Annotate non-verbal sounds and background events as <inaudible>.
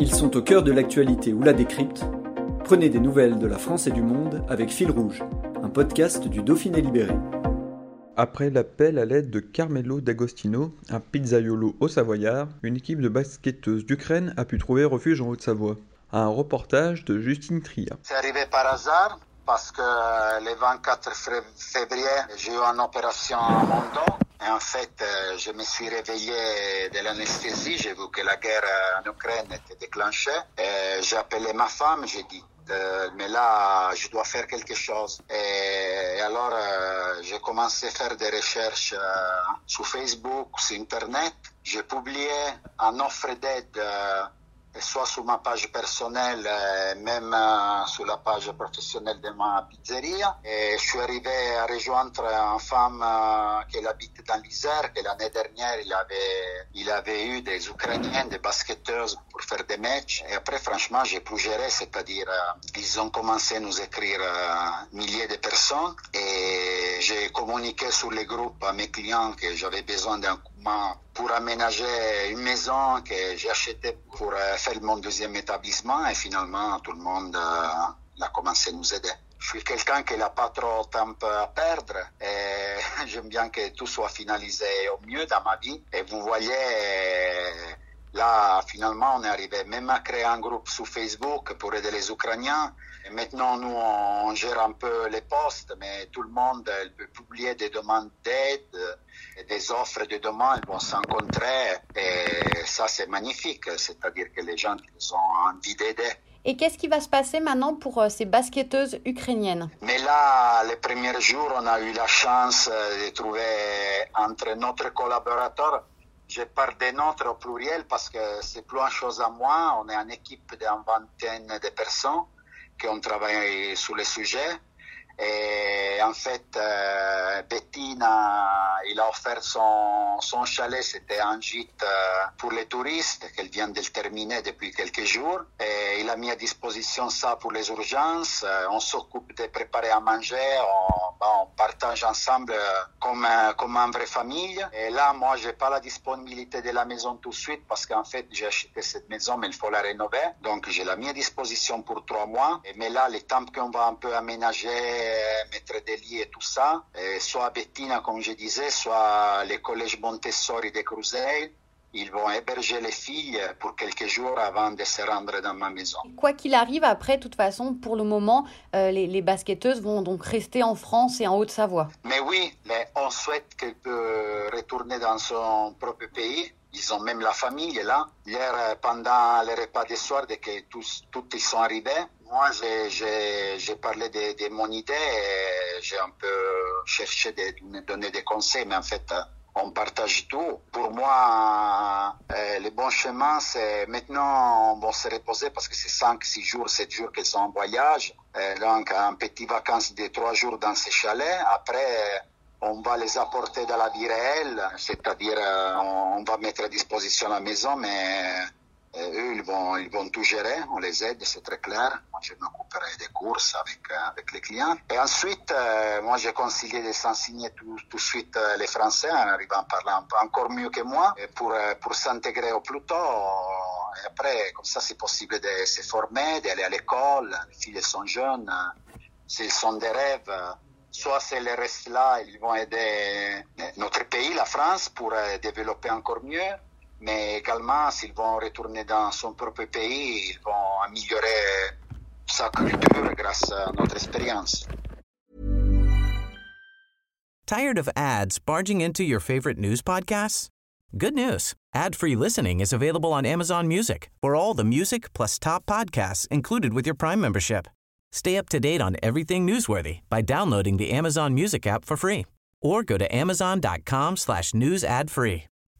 Ils sont au cœur de l'actualité ou la décrypte. Prenez des nouvelles de la France et du monde avec Fil Rouge, un podcast du Dauphiné Libéré. Après l'appel à l'aide de Carmelo D'Agostino, un pizzaiolo au Savoyard, une équipe de basketteuses d'Ukraine a pu trouver refuge en Haute-Savoie. Un reportage de Justine Tria. C'est arrivé par hasard parce que le 24 février, j'ai eu une opération à mon dos. Et en fait, euh, je me suis réveillé de l'anesthésie. J'ai vu que la guerre en Ukraine était déclenchée. J'ai appelé ma femme, j'ai dit, euh, mais là, je dois faire quelque chose. Et, alors, euh, j'ai commencé à faire des recherches euh, sur Facebook, sur Internet. J'ai publié une offre d'aide, soit sur ma page personnelle, euh, même euh, sur la page professionnelle de ma pizzeria. Et je suis arrivé à rejoindre une femme euh, qui habite dans l'Isère, que l'année dernière, il avait, il avait eu des Ukrainiennes, des basketteuses pour faire des matchs. Et après, franchement, j'ai plus géré, c'est-à-dire, ils ont commencé à nous écrire milliers de personnes et j'ai communiqué sur les groupes à mes clients que j'avais besoin d'un coup main pour aménager une maison que j'ai achetée pour euh, faire mon deuxième établissement et finalement, tout le monde euh, a commencé à nous aider. Je suis quelqu'un qui n'a pas trop de temps à perdre et <laughs> j'aime bien que tout soit finalisé au mieux dans ma vie. Et vous voyez, là, finalement, on est arrivé même à créer un groupe sur Facebook pour aider les Ukrainiens. Et maintenant, nous, on gère un peu les postes, mais tout le monde elle peut publier des demandes d'aide, et des offres de demandes, ils vont s'encontrer. Et ça, c'est magnifique. C'est-à-dire que les gens ils ont envie d'aider. Et qu'est-ce qui va se passer maintenant pour euh, ces basketteuses ukrainiennes? Mais là, les premiers jours, on a eu la chance euh, de trouver entre notre collaborateur, je parle de notre au pluriel parce que c'est plus une chose à moi, on est une équipe d'une vingtaine de personnes qui ont travaillé sur le sujet. Et en fait, euh, Bettina, il a offert son, son chalet, c'était un gîte euh, pour les touristes qu'elle vient de terminer depuis quelques jours. Et il a mis à disposition ça pour les urgences. Euh, on s'occupe de préparer à manger, on, bah, partage ensemble euh, comme, euh, comme une vraie famille. Et là, moi, j'ai pas la disponibilité de la maison tout de suite parce qu'en fait, j'ai acheté cette maison, mais il faut la rénover. Donc, je l'ai mis à disposition pour trois mois. Mais là, les temps qu'on va un peu aménager, mettre des lits et tout ça, et soit à Bettina, comme je disais, soit les collèges Montessori de Cruzeil, ils vont héberger les filles pour quelques jours avant de se rendre dans ma maison. Quoi qu'il arrive, après, de toute façon, pour le moment, euh, les, les basketteuses vont donc rester en France et en Haute-Savoie. Mais oui, mais on souhaite qu'elle peut retourner dans son propre pays. Ils ont même la famille là. Hier, euh, pendant le repas du soir, dès que tous, tous ils sont arrivés, moi, j'ai- parlé de, de mon idée et j'ai un peu cherché de me donner des conseils, mais en fait, euh, on partage tout. Pour moi, euh, le bon chemin, c'est maintenant, on va se reposer parce que c'est 5, 6 jours, 7 jours qu'ils sont en voyage. Euh, donc, un petit vacances de 3 jours dans ces chalets. Après, on va les apporter dans la vie réelle, c'est-à-dire euh, on, va mettre à disposition la maison, mais eux, ils vont, ils vont tout gérer, on les aide, c'est très clair. Moi, je m'occuperai des courses avec, euh, avec les clients. Et ensuite, euh, moi, j'ai conseillé de s'enseigner tout, tout de suite euh, les Français, en arrivant un peu encore mieux que moi, pour, euh, pour s'intégrer au plus tôt. Et après, comme ça, c'est possible de se former, d'aller à l'école. Les filles sont jeunes, s'ils sont des rêves. soit s'ils restent là, ils vont aider notre pays, la France, pour développer encore mieux mais également s'ils vont retourner dans son propre pays, ils vont améliorer sa culture grâce à notre expérience. Tired of ads barging into your favorite news podcasts? Good news. Ad-free listening is available on Amazon Music for all the music plus top podcasts included with your Prime membership. Stay up to date on everything newsworthy by downloading the Amazon Music app for free or go to amazon.com slash news ad free.